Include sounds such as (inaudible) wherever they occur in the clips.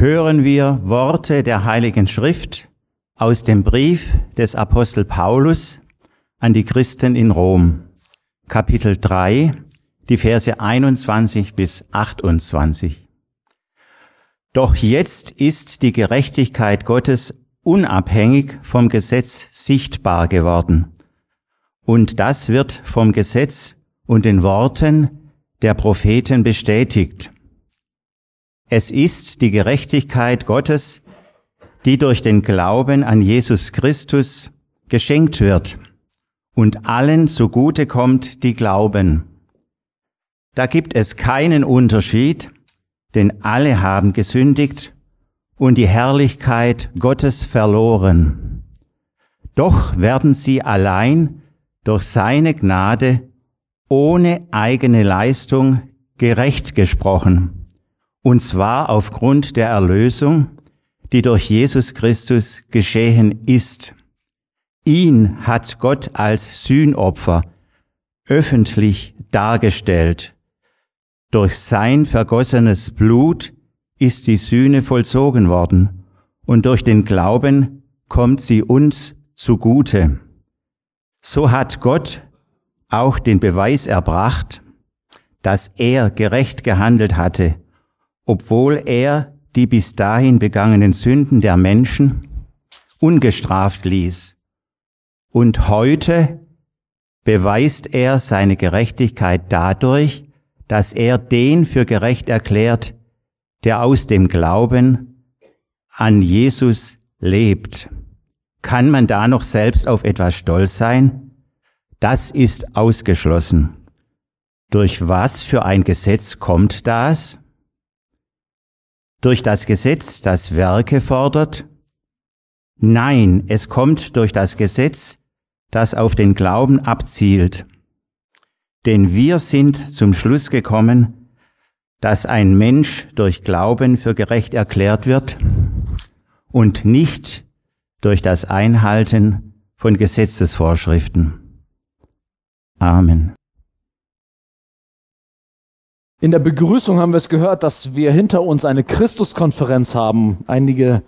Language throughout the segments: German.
hören wir Worte der Heiligen Schrift aus dem Brief des Apostel Paulus an die Christen in Rom, Kapitel 3, die Verse 21 bis 28. Doch jetzt ist die Gerechtigkeit Gottes unabhängig vom Gesetz sichtbar geworden. Und das wird vom Gesetz und den Worten der Propheten bestätigt. Es ist die Gerechtigkeit Gottes, die durch den Glauben an Jesus Christus geschenkt wird und allen zugute kommt, die glauben. Da gibt es keinen Unterschied, denn alle haben gesündigt und die Herrlichkeit Gottes verloren. Doch werden sie allein durch seine Gnade ohne eigene Leistung gerecht gesprochen und zwar aufgrund der Erlösung, die durch Jesus Christus geschehen ist. Ihn hat Gott als Sühnopfer öffentlich dargestellt. Durch sein vergossenes Blut ist die Sühne vollzogen worden und durch den Glauben kommt sie uns zugute. So hat Gott auch den Beweis erbracht, dass er gerecht gehandelt hatte obwohl er die bis dahin begangenen Sünden der Menschen ungestraft ließ. Und heute beweist er seine Gerechtigkeit dadurch, dass er den für gerecht erklärt, der aus dem Glauben an Jesus lebt. Kann man da noch selbst auf etwas stolz sein? Das ist ausgeschlossen. Durch was für ein Gesetz kommt das? Durch das Gesetz, das Werke fordert? Nein, es kommt durch das Gesetz, das auf den Glauben abzielt. Denn wir sind zum Schluss gekommen, dass ein Mensch durch Glauben für gerecht erklärt wird und nicht durch das Einhalten von Gesetzesvorschriften. Amen. In der Begrüßung haben wir es gehört, dass wir hinter uns eine Christuskonferenz haben. Einige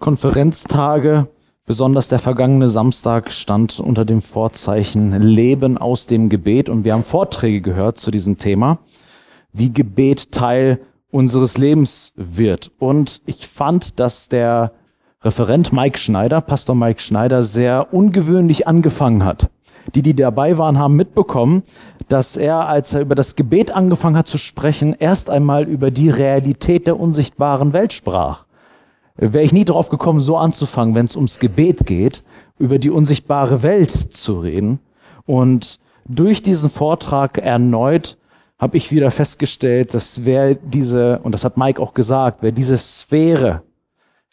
Konferenztage, besonders der vergangene Samstag, stand unter dem Vorzeichen Leben aus dem Gebet und wir haben Vorträge gehört zu diesem Thema, wie Gebet Teil unseres Lebens wird. Und ich fand, dass der Referent Mike Schneider, Pastor Mike Schneider, sehr ungewöhnlich angefangen hat. Die, die dabei waren, haben mitbekommen, dass er, als er über das Gebet angefangen hat zu sprechen, erst einmal über die Realität der unsichtbaren Welt sprach. Wäre ich nie drauf gekommen, so anzufangen, wenn es ums Gebet geht, über die unsichtbare Welt zu reden. Und durch diesen Vortrag erneut habe ich wieder festgestellt, dass wer diese, und das hat Mike auch gesagt, wer diese Sphäre,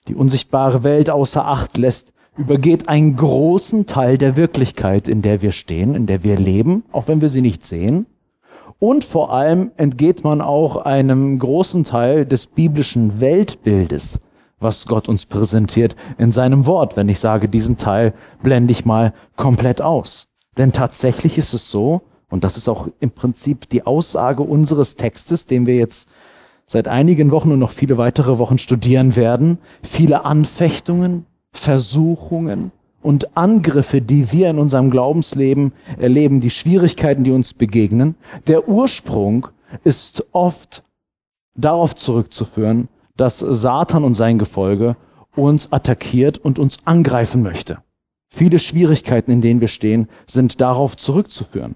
die unsichtbare Welt außer Acht lässt, übergeht einen großen Teil der Wirklichkeit, in der wir stehen, in der wir leben, auch wenn wir sie nicht sehen. Und vor allem entgeht man auch einem großen Teil des biblischen Weltbildes, was Gott uns präsentiert in seinem Wort. Wenn ich sage, diesen Teil blende ich mal komplett aus. Denn tatsächlich ist es so, und das ist auch im Prinzip die Aussage unseres Textes, den wir jetzt seit einigen Wochen und noch viele weitere Wochen studieren werden, viele Anfechtungen, Versuchungen und Angriffe, die wir in unserem Glaubensleben erleben, die Schwierigkeiten, die uns begegnen, der Ursprung ist oft darauf zurückzuführen, dass Satan und sein Gefolge uns attackiert und uns angreifen möchte. Viele Schwierigkeiten, in denen wir stehen, sind darauf zurückzuführen.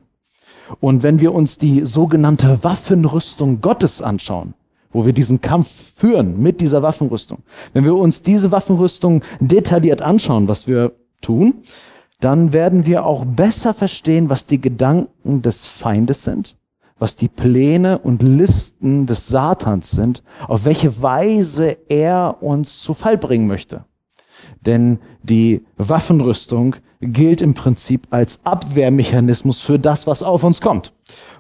Und wenn wir uns die sogenannte Waffenrüstung Gottes anschauen, wo wir diesen Kampf führen mit dieser Waffenrüstung. Wenn wir uns diese Waffenrüstung detailliert anschauen, was wir tun, dann werden wir auch besser verstehen, was die Gedanken des Feindes sind, was die Pläne und Listen des Satans sind, auf welche Weise er uns zu Fall bringen möchte. Denn die Waffenrüstung gilt im Prinzip als Abwehrmechanismus für das, was auf uns kommt.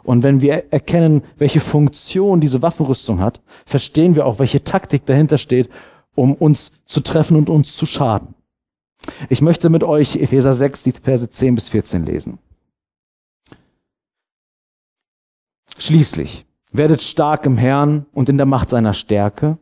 Und wenn wir erkennen, welche Funktion diese Waffenrüstung hat, verstehen wir auch, welche Taktik dahinter steht, um uns zu treffen und uns zu schaden. Ich möchte mit euch Epheser 6, die Verse 10 bis 14 lesen. Schließlich werdet stark im Herrn und in der Macht seiner Stärke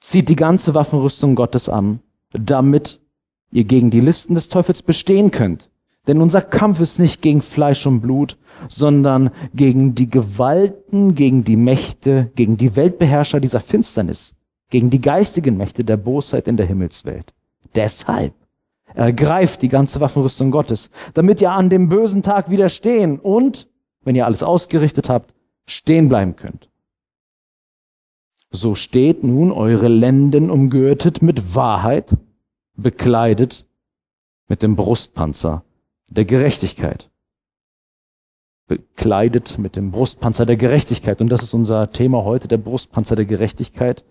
Zieht die ganze Waffenrüstung Gottes an, damit ihr gegen die Listen des Teufels bestehen könnt. Denn unser Kampf ist nicht gegen Fleisch und Blut, sondern gegen die Gewalten, gegen die Mächte, gegen die Weltbeherrscher dieser Finsternis, gegen die geistigen Mächte der Bosheit in der Himmelswelt. Deshalb ergreift die ganze Waffenrüstung Gottes, damit ihr an dem bösen Tag widerstehen und, wenn ihr alles ausgerichtet habt, stehen bleiben könnt. So steht nun eure Lenden umgürtet mit Wahrheit, bekleidet mit dem Brustpanzer der Gerechtigkeit. Bekleidet mit dem Brustpanzer der Gerechtigkeit. Und das ist unser Thema heute, der Brustpanzer der Gerechtigkeit.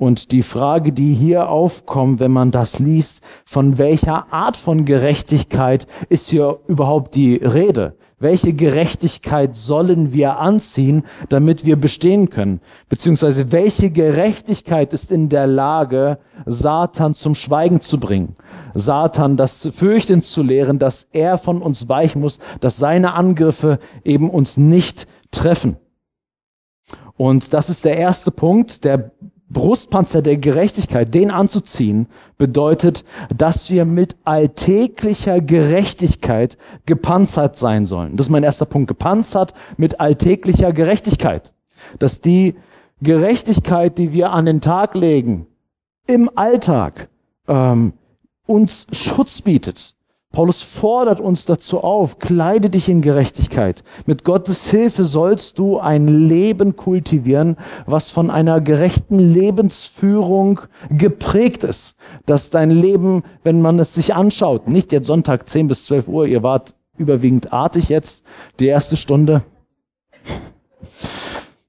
Und die Frage, die hier aufkommt, wenn man das liest, von welcher Art von Gerechtigkeit ist hier überhaupt die Rede? Welche Gerechtigkeit sollen wir anziehen, damit wir bestehen können? Beziehungsweise welche Gerechtigkeit ist in der Lage, Satan zum Schweigen zu bringen? Satan das Fürchten zu lehren, dass er von uns weichen muss, dass seine Angriffe eben uns nicht treffen. Und das ist der erste Punkt, der Brustpanzer der Gerechtigkeit, den anzuziehen, bedeutet, dass wir mit alltäglicher Gerechtigkeit gepanzert sein sollen. Das ist mein erster Punkt. Gepanzert mit alltäglicher Gerechtigkeit. Dass die Gerechtigkeit, die wir an den Tag legen, im Alltag ähm, uns Schutz bietet, Paulus fordert uns dazu auf, kleide dich in Gerechtigkeit. Mit Gottes Hilfe sollst du ein Leben kultivieren, was von einer gerechten Lebensführung geprägt ist. Dass dein Leben, wenn man es sich anschaut, nicht jetzt Sonntag 10 bis 12 Uhr, ihr wart überwiegend artig jetzt, die erste Stunde.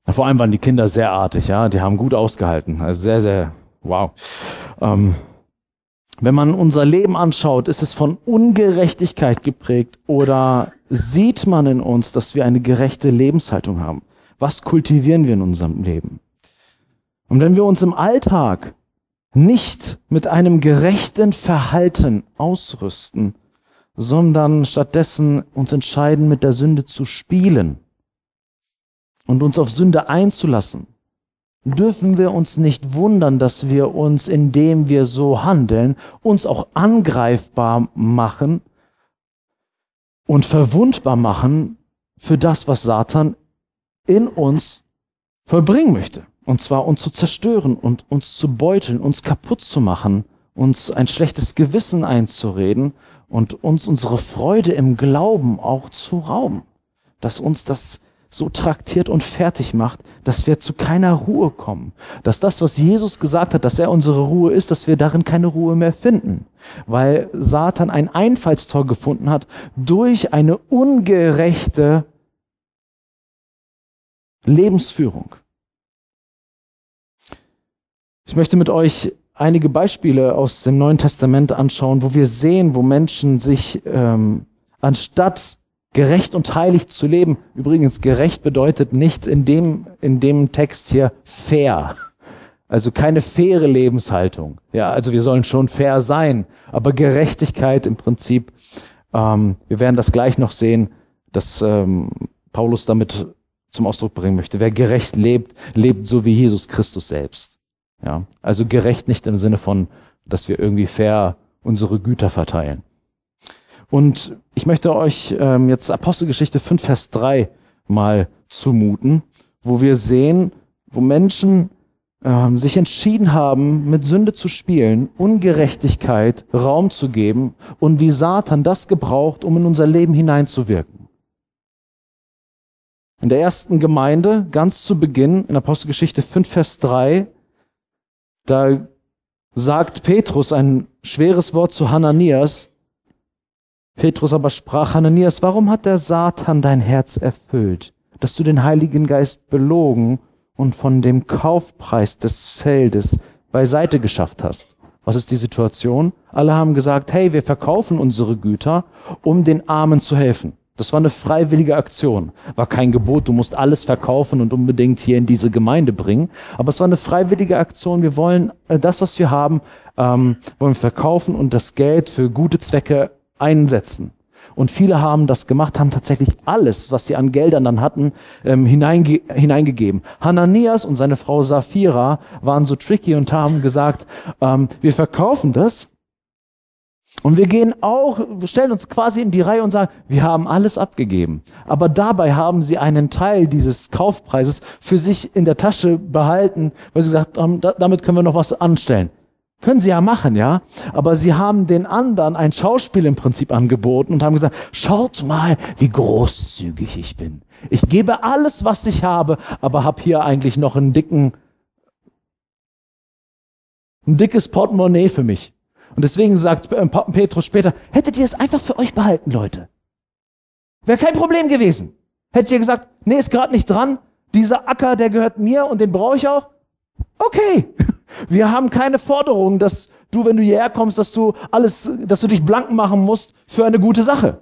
Vor allem waren die Kinder sehr artig, ja, die haben gut ausgehalten. Also sehr, sehr, wow. Ähm, wenn man unser Leben anschaut, ist es von Ungerechtigkeit geprägt oder sieht man in uns, dass wir eine gerechte Lebenshaltung haben? Was kultivieren wir in unserem Leben? Und wenn wir uns im Alltag nicht mit einem gerechten Verhalten ausrüsten, sondern stattdessen uns entscheiden, mit der Sünde zu spielen und uns auf Sünde einzulassen, dürfen wir uns nicht wundern, dass wir uns, indem wir so handeln, uns auch angreifbar machen und verwundbar machen für das, was Satan in uns vollbringen möchte. Und zwar uns zu zerstören und uns zu beuteln, uns kaputt zu machen, uns ein schlechtes Gewissen einzureden und uns unsere Freude im Glauben auch zu rauben. Dass uns das so traktiert und fertig macht, dass wir zu keiner Ruhe kommen. Dass das, was Jesus gesagt hat, dass er unsere Ruhe ist, dass wir darin keine Ruhe mehr finden. Weil Satan ein Einfallstor gefunden hat durch eine ungerechte Lebensführung. Ich möchte mit euch einige Beispiele aus dem Neuen Testament anschauen, wo wir sehen, wo Menschen sich ähm, anstatt gerecht und heilig zu leben. Übrigens, gerecht bedeutet nicht in dem, in dem Text hier fair. Also keine faire Lebenshaltung. Ja, also wir sollen schon fair sein, aber Gerechtigkeit im Prinzip, ähm, wir werden das gleich noch sehen, dass ähm, Paulus damit zum Ausdruck bringen möchte. Wer gerecht lebt, lebt so wie Jesus Christus selbst. Ja, also gerecht nicht im Sinne von, dass wir irgendwie fair unsere Güter verteilen. Und ich möchte euch ähm, jetzt Apostelgeschichte 5, Vers 3 mal zumuten, wo wir sehen, wo Menschen ähm, sich entschieden haben, mit Sünde zu spielen, Ungerechtigkeit Raum zu geben und wie Satan das gebraucht, um in unser Leben hineinzuwirken. In der ersten Gemeinde, ganz zu Beginn, in Apostelgeschichte 5, Vers 3, da sagt Petrus ein schweres Wort zu Hananias, Petrus aber sprach, Hananias, warum hat der Satan dein Herz erfüllt, dass du den Heiligen Geist belogen und von dem Kaufpreis des Feldes beiseite geschafft hast? Was ist die Situation? Alle haben gesagt, hey, wir verkaufen unsere Güter, um den Armen zu helfen. Das war eine freiwillige Aktion. War kein Gebot, du musst alles verkaufen und unbedingt hier in diese Gemeinde bringen. Aber es war eine freiwillige Aktion. Wir wollen äh, das, was wir haben, ähm, wollen verkaufen und das Geld für gute Zwecke einsetzen. Und viele haben das gemacht, haben tatsächlich alles, was sie an Geldern dann hatten, ähm, hineinge hineingegeben. Hananias und seine Frau Sapphira waren so tricky und haben gesagt, ähm, wir verkaufen das und wir gehen auch, stellen uns quasi in die Reihe und sagen, wir haben alles abgegeben. Aber dabei haben sie einen Teil dieses Kaufpreises für sich in der Tasche behalten, weil sie gesagt haben, damit können wir noch was anstellen. Können sie ja machen, ja. Aber sie haben den anderen ein Schauspiel im Prinzip angeboten und haben gesagt, schaut mal, wie großzügig ich bin. Ich gebe alles, was ich habe, aber habe hier eigentlich noch einen dicken, ein dickes Portemonnaie für mich. Und deswegen sagt äh, Petrus später, hättet ihr es einfach für euch behalten, Leute. Wäre kein Problem gewesen. Hättet ihr gesagt, nee, ist gerade nicht dran, dieser Acker, der gehört mir und den brauche ich auch. Okay. Wir haben keine Forderung, dass du, wenn du hierher kommst, dass du alles, dass du dich blank machen musst für eine gute Sache.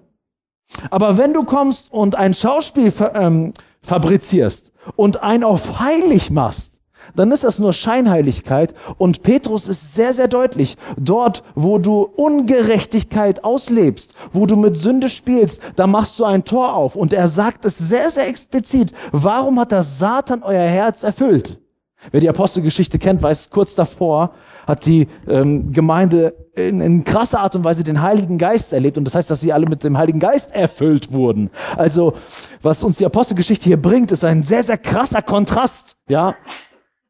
Aber wenn du kommst und ein Schauspiel ähm, fabrizierst und ein auf heilig machst, dann ist das nur Scheinheiligkeit. Und Petrus ist sehr, sehr deutlich. Dort, wo du Ungerechtigkeit auslebst, wo du mit Sünde spielst, da machst du ein Tor auf. Und er sagt es sehr, sehr explizit. Warum hat der Satan euer Herz erfüllt? Wer die Apostelgeschichte kennt, weiß, kurz davor hat die ähm, Gemeinde in, in krasser Art und Weise den Heiligen Geist erlebt. Und das heißt, dass sie alle mit dem Heiligen Geist erfüllt wurden. Also, was uns die Apostelgeschichte hier bringt, ist ein sehr, sehr krasser Kontrast. Ja,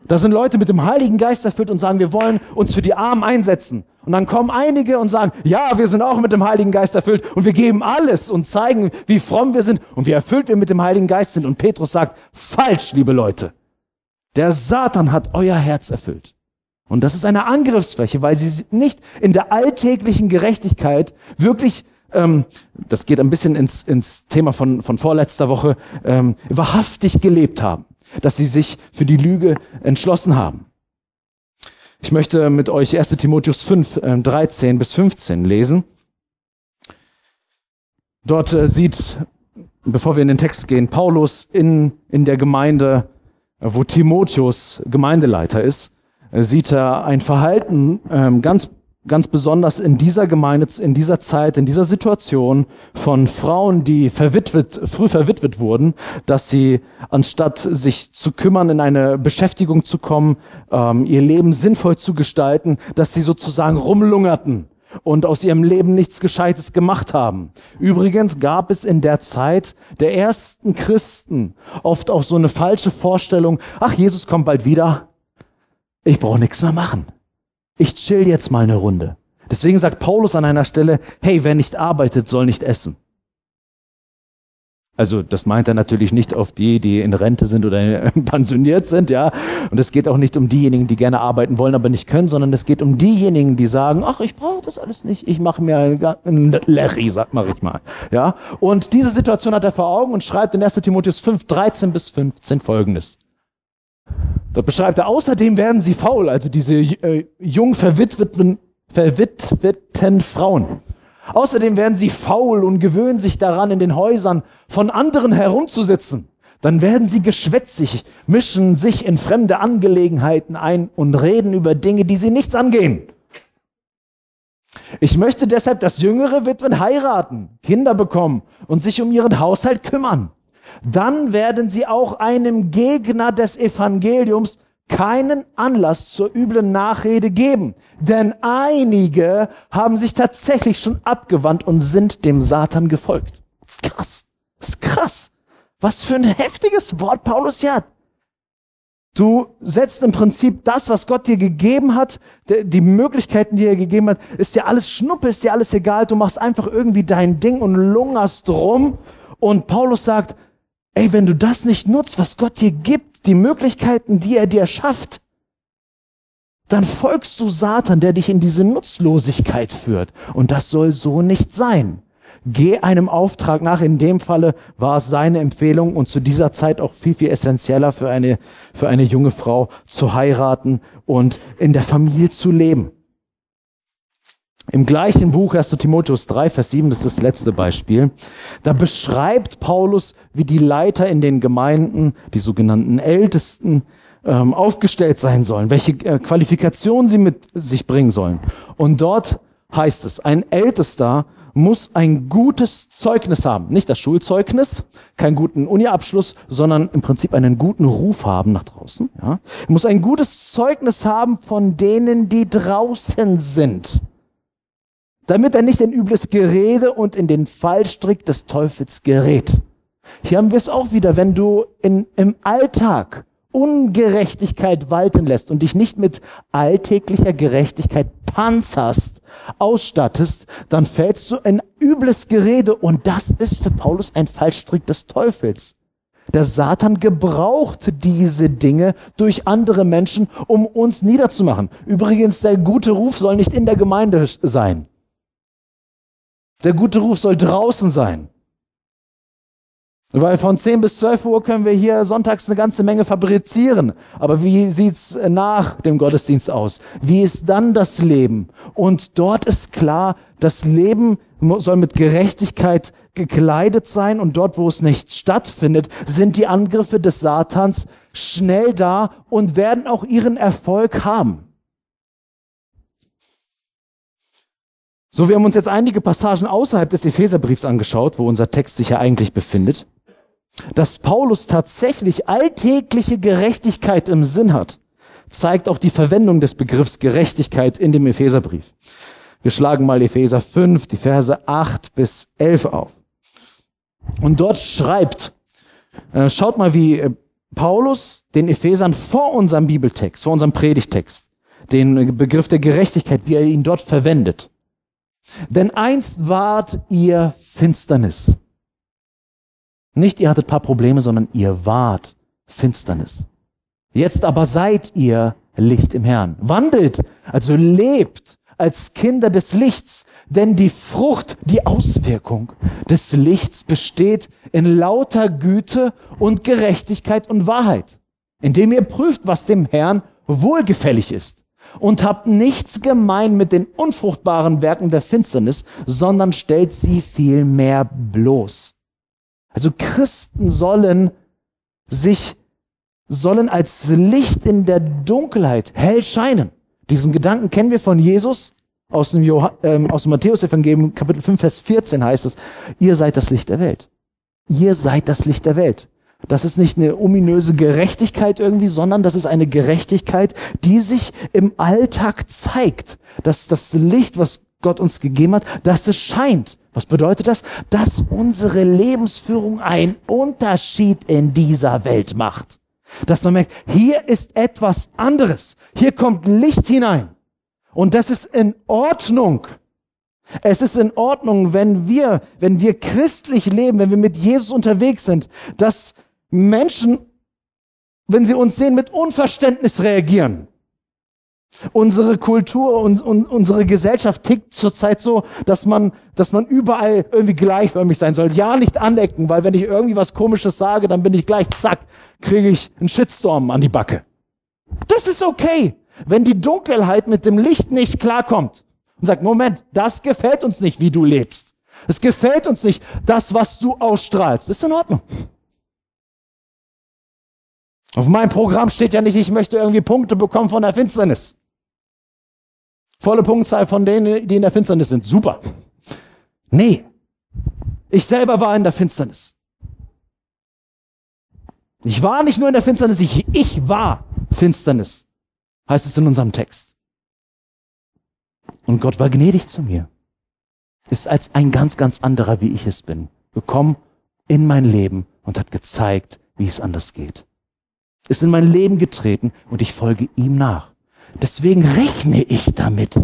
da sind Leute mit dem Heiligen Geist erfüllt und sagen, wir wollen uns für die Armen einsetzen. Und dann kommen einige und sagen, ja, wir sind auch mit dem Heiligen Geist erfüllt und wir geben alles und zeigen, wie fromm wir sind und wie erfüllt wir mit dem Heiligen Geist sind. Und Petrus sagt, falsch, liebe Leute. Der Satan hat euer Herz erfüllt. Und das ist eine Angriffsfläche, weil sie nicht in der alltäglichen Gerechtigkeit wirklich, ähm, das geht ein bisschen ins, ins Thema von, von vorletzter Woche, ähm, wahrhaftig gelebt haben dass sie sich für die Lüge entschlossen haben. Ich möchte mit euch 1 Timotheus 5, 13 äh, bis 15 lesen. Dort äh, sieht, bevor wir in den Text gehen, Paulus in, in der Gemeinde, wo Timotheus Gemeindeleiter ist, sieht er ein Verhalten ähm, ganz ganz besonders in dieser Gemeinde, in dieser Zeit, in dieser Situation von Frauen, die verwitwet, früh verwitwet wurden, dass sie anstatt sich zu kümmern, in eine Beschäftigung zu kommen, ähm, ihr Leben sinnvoll zu gestalten, dass sie sozusagen rumlungerten und aus ihrem Leben nichts Gescheites gemacht haben. Übrigens gab es in der Zeit der ersten Christen oft auch so eine falsche Vorstellung, ach, Jesus kommt bald wieder, ich brauche nichts mehr machen ich chill jetzt mal eine Runde. Deswegen sagt Paulus an einer Stelle, hey, wer nicht arbeitet, soll nicht essen. Also das meint er natürlich nicht auf die, die in Rente sind oder (laughs) pensioniert sind, ja. Und es geht auch nicht um diejenigen, die gerne arbeiten wollen, aber nicht können, sondern es geht um diejenigen, die sagen, ach, ich brauche das alles nicht, ich mache mir einen Larry, sag mal ich mal, ja. Und diese Situation hat er vor Augen und schreibt in 1. Timotheus 5, 13 bis 15 folgendes. Dort beschreibt er, außerdem werden sie faul, also diese äh, jung verwitweten, verwitweten Frauen. Außerdem werden sie faul und gewöhnen sich daran, in den Häusern von anderen herumzusitzen. Dann werden sie geschwätzig, mischen sich in fremde Angelegenheiten ein und reden über Dinge, die sie nichts angehen. Ich möchte deshalb, dass jüngere Witwen heiraten, Kinder bekommen und sich um ihren Haushalt kümmern dann werden sie auch einem Gegner des Evangeliums keinen Anlass zur üblen Nachrede geben. Denn einige haben sich tatsächlich schon abgewandt und sind dem Satan gefolgt. Das ist krass. Das ist krass. Was für ein heftiges Wort Paulus hier hat. Du setzt im Prinzip das, was Gott dir gegeben hat, die Möglichkeiten, die er gegeben hat, ist dir alles Schnuppe, ist dir alles egal. Du machst einfach irgendwie dein Ding und lungerst rum. Und Paulus sagt, Ey, wenn du das nicht nutzt, was Gott dir gibt, die Möglichkeiten, die er dir schafft, dann folgst du Satan, der dich in diese Nutzlosigkeit führt. Und das soll so nicht sein. Geh einem Auftrag nach. In dem Falle war es seine Empfehlung und zu dieser Zeit auch viel, viel essentieller für eine, für eine junge Frau zu heiraten und in der Familie zu leben. Im gleichen Buch 1. Timotheus 3, Vers 7, das ist das letzte Beispiel, da beschreibt Paulus, wie die Leiter in den Gemeinden, die sogenannten Ältesten, ähm, aufgestellt sein sollen, welche äh, Qualifikationen sie mit sich bringen sollen. Und dort heißt es, ein Ältester muss ein gutes Zeugnis haben. Nicht das Schulzeugnis, keinen guten Uniabschluss, sondern im Prinzip einen guten Ruf haben nach draußen. Ja. Er muss ein gutes Zeugnis haben von denen, die draußen sind. Damit er nicht in übles Gerede und in den Fallstrick des Teufels gerät. Hier haben wir es auch wieder, wenn du in, im Alltag Ungerechtigkeit walten lässt und dich nicht mit alltäglicher Gerechtigkeit panzerst, ausstattest, dann fällst du in übles Gerede und das ist für Paulus ein Fallstrick des Teufels. Der Satan gebraucht diese Dinge durch andere Menschen, um uns niederzumachen. Übrigens, der gute Ruf soll nicht in der Gemeinde sein. Der gute Ruf soll draußen sein. Weil von 10 bis 12 Uhr können wir hier sonntags eine ganze Menge fabrizieren. Aber wie sieht's nach dem Gottesdienst aus? Wie ist dann das Leben? Und dort ist klar, das Leben soll mit Gerechtigkeit gekleidet sein und dort, wo es nicht stattfindet, sind die Angriffe des Satans schnell da und werden auch ihren Erfolg haben. So, wir haben uns jetzt einige Passagen außerhalb des Epheserbriefs angeschaut, wo unser Text sich ja eigentlich befindet dass Paulus tatsächlich alltägliche Gerechtigkeit im Sinn hat, zeigt auch die Verwendung des Begriffs Gerechtigkeit in dem Epheserbrief. Wir schlagen mal Epheser 5, die Verse 8 bis 11 auf. Und dort schreibt, äh, schaut mal, wie äh, Paulus den Ephesern vor unserem Bibeltext, vor unserem Predigtext, den Begriff der Gerechtigkeit, wie er ihn dort verwendet. Denn einst wart ihr Finsternis nicht ihr hattet paar Probleme, sondern ihr wart Finsternis. Jetzt aber seid ihr Licht im Herrn. Wandelt, also lebt als Kinder des Lichts, denn die Frucht, die Auswirkung des Lichts besteht in lauter Güte und Gerechtigkeit und Wahrheit, indem ihr prüft, was dem Herrn wohlgefällig ist und habt nichts gemein mit den unfruchtbaren Werken der Finsternis, sondern stellt sie vielmehr bloß. Also Christen sollen sich, sollen als Licht in der Dunkelheit hell scheinen. Diesen Gedanken kennen wir von Jesus. Aus dem, Johann, ähm, aus dem Matthäus-Evangelium, Kapitel 5, Vers 14 heißt es, ihr seid das Licht der Welt. Ihr seid das Licht der Welt. Das ist nicht eine ominöse Gerechtigkeit irgendwie, sondern das ist eine Gerechtigkeit, die sich im Alltag zeigt. Dass das Licht, was Gott uns gegeben hat, dass es scheint. Was bedeutet das? Dass unsere Lebensführung einen Unterschied in dieser Welt macht. Dass man merkt, hier ist etwas anderes. Hier kommt Licht hinein. Und das ist in Ordnung. Es ist in Ordnung, wenn wir, wenn wir christlich leben, wenn wir mit Jesus unterwegs sind, dass Menschen, wenn sie uns sehen, mit Unverständnis reagieren. Unsere Kultur und, und unsere Gesellschaft tickt zurzeit so, dass man, dass man überall irgendwie gleichförmig sein soll. Ja, nicht anecken, weil wenn ich irgendwie was Komisches sage, dann bin ich gleich, zack, kriege ich einen Shitstorm an die Backe. Das ist okay, wenn die Dunkelheit mit dem Licht nicht klarkommt und sagt, Moment, das gefällt uns nicht, wie du lebst. Es gefällt uns nicht, das, was du ausstrahlst. Ist in Ordnung. Auf meinem Programm steht ja nicht, ich möchte irgendwie Punkte bekommen von der Finsternis. Volle Punktzahl von denen, die in der Finsternis sind. Super. Nee. Ich selber war in der Finsternis. Ich war nicht nur in der Finsternis, ich, ich war Finsternis, heißt es in unserem Text. Und Gott war gnädig zu mir. Ist als ein ganz, ganz anderer, wie ich es bin, gekommen in mein Leben und hat gezeigt, wie es anders geht. Ist in mein Leben getreten und ich folge ihm nach. Deswegen rechne ich damit.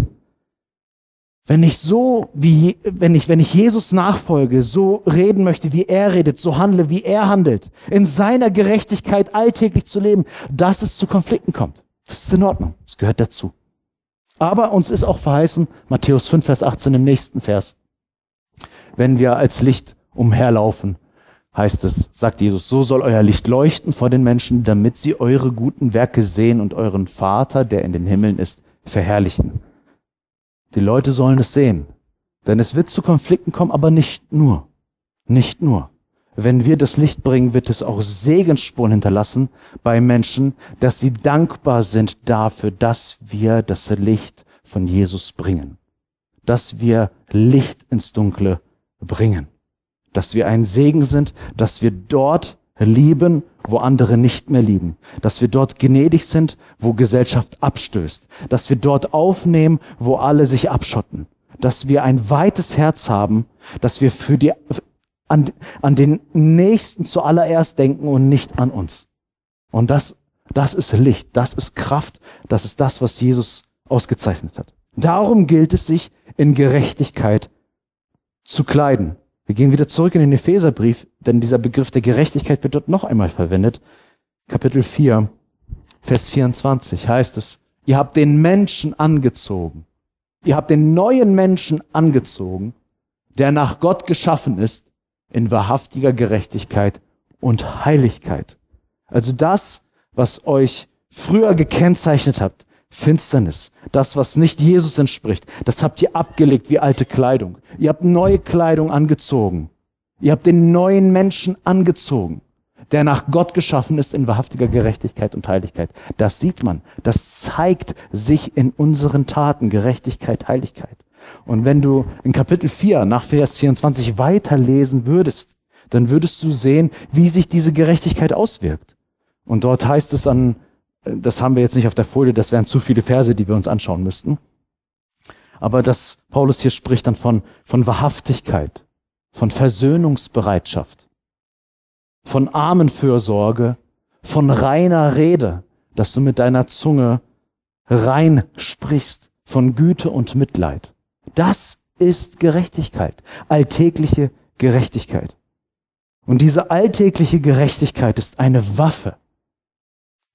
Wenn ich so wie, wenn ich, wenn ich Jesus nachfolge, so reden möchte, wie er redet, so handle, wie er handelt, in seiner Gerechtigkeit alltäglich zu leben, dass es zu Konflikten kommt. Das ist in Ordnung. Das gehört dazu. Aber uns ist auch verheißen, Matthäus 5, Vers 18 im nächsten Vers, wenn wir als Licht umherlaufen, heißt es, sagt Jesus, so soll euer Licht leuchten vor den Menschen, damit sie eure guten Werke sehen und euren Vater, der in den Himmeln ist, verherrlichen. Die Leute sollen es sehen. Denn es wird zu Konflikten kommen, aber nicht nur. Nicht nur. Wenn wir das Licht bringen, wird es auch Segensspuren hinterlassen bei Menschen, dass sie dankbar sind dafür, dass wir das Licht von Jesus bringen. dass wir Licht ins Dunkle bringen. Dass wir ein Segen sind, dass wir dort lieben, wo andere nicht mehr lieben. Dass wir dort gnädig sind, wo Gesellschaft abstößt. Dass wir dort aufnehmen, wo alle sich abschotten. Dass wir ein weites Herz haben, dass wir für die, an, an den Nächsten zuallererst denken und nicht an uns. Und das, das ist Licht, das ist Kraft, das ist das, was Jesus ausgezeichnet hat. Darum gilt es, sich in Gerechtigkeit zu kleiden. Wir gehen wieder zurück in den Epheserbrief, denn dieser Begriff der Gerechtigkeit wird dort noch einmal verwendet. Kapitel 4, Vers 24 heißt es, ihr habt den Menschen angezogen. Ihr habt den neuen Menschen angezogen, der nach Gott geschaffen ist, in wahrhaftiger Gerechtigkeit und Heiligkeit. Also das, was euch früher gekennzeichnet habt, Finsternis, das, was nicht Jesus entspricht, das habt ihr abgelegt wie alte Kleidung. Ihr habt neue Kleidung angezogen. Ihr habt den neuen Menschen angezogen, der nach Gott geschaffen ist in wahrhaftiger Gerechtigkeit und Heiligkeit. Das sieht man. Das zeigt sich in unseren Taten. Gerechtigkeit, Heiligkeit. Und wenn du in Kapitel 4 nach Vers 24 weiterlesen würdest, dann würdest du sehen, wie sich diese Gerechtigkeit auswirkt. Und dort heißt es an das haben wir jetzt nicht auf der Folie, das wären zu viele Verse, die wir uns anschauen müssten. Aber dass Paulus hier spricht dann von, von Wahrhaftigkeit, von Versöhnungsbereitschaft, von Armenfürsorge, von reiner Rede, dass du mit deiner Zunge rein sprichst, von Güte und Mitleid. Das ist Gerechtigkeit, alltägliche Gerechtigkeit. Und diese alltägliche Gerechtigkeit ist eine Waffe,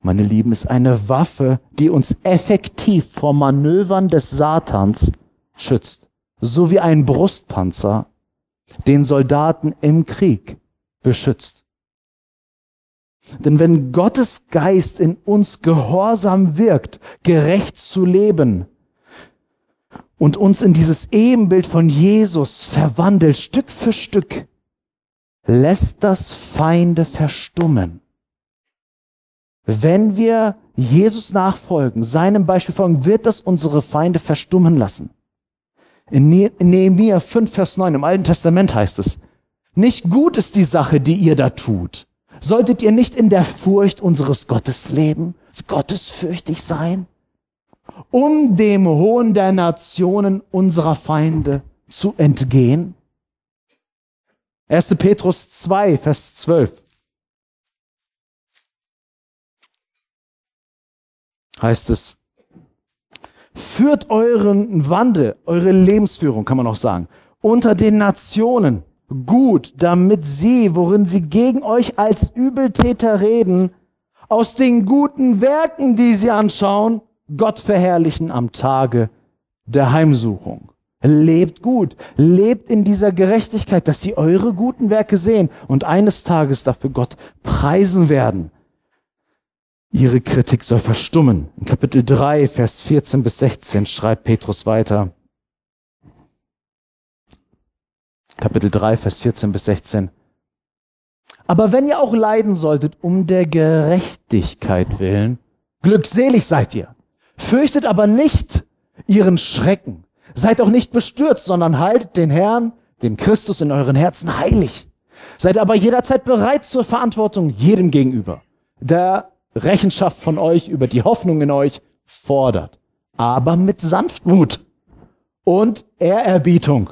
meine Lieben, ist eine Waffe, die uns effektiv vor Manövern des Satans schützt. So wie ein Brustpanzer den Soldaten im Krieg beschützt. Denn wenn Gottes Geist in uns gehorsam wirkt, gerecht zu leben und uns in dieses Ebenbild von Jesus verwandelt, Stück für Stück, lässt das Feinde verstummen. Wenn wir Jesus nachfolgen, seinem Beispiel folgen, wird das unsere Feinde verstummen lassen. In Nehemiah 5, Vers 9 im Alten Testament heißt es, nicht gut ist die Sache, die ihr da tut. Solltet ihr nicht in der Furcht unseres Gottes leben, gottesfürchtig sein, um dem Hohn der Nationen unserer Feinde zu entgehen? 1. Petrus 2, Vers 12. heißt es, führt euren Wandel, eure Lebensführung, kann man auch sagen, unter den Nationen gut, damit sie, worin sie gegen euch als Übeltäter reden, aus den guten Werken, die sie anschauen, Gott verherrlichen am Tage der Heimsuchung. Lebt gut, lebt in dieser Gerechtigkeit, dass sie eure guten Werke sehen und eines Tages dafür Gott preisen werden. Ihre Kritik soll verstummen. In Kapitel 3, Vers 14 bis 16 schreibt Petrus weiter. Kapitel 3, Vers 14 bis 16. Aber wenn ihr auch leiden solltet um der Gerechtigkeit willen, glückselig seid ihr. Fürchtet aber nicht ihren Schrecken. Seid auch nicht bestürzt, sondern haltet den Herrn, den Christus in euren Herzen heilig. Seid aber jederzeit bereit zur Verantwortung jedem gegenüber, der Rechenschaft von euch über die Hoffnung in euch fordert, aber mit Sanftmut und Ehrerbietung.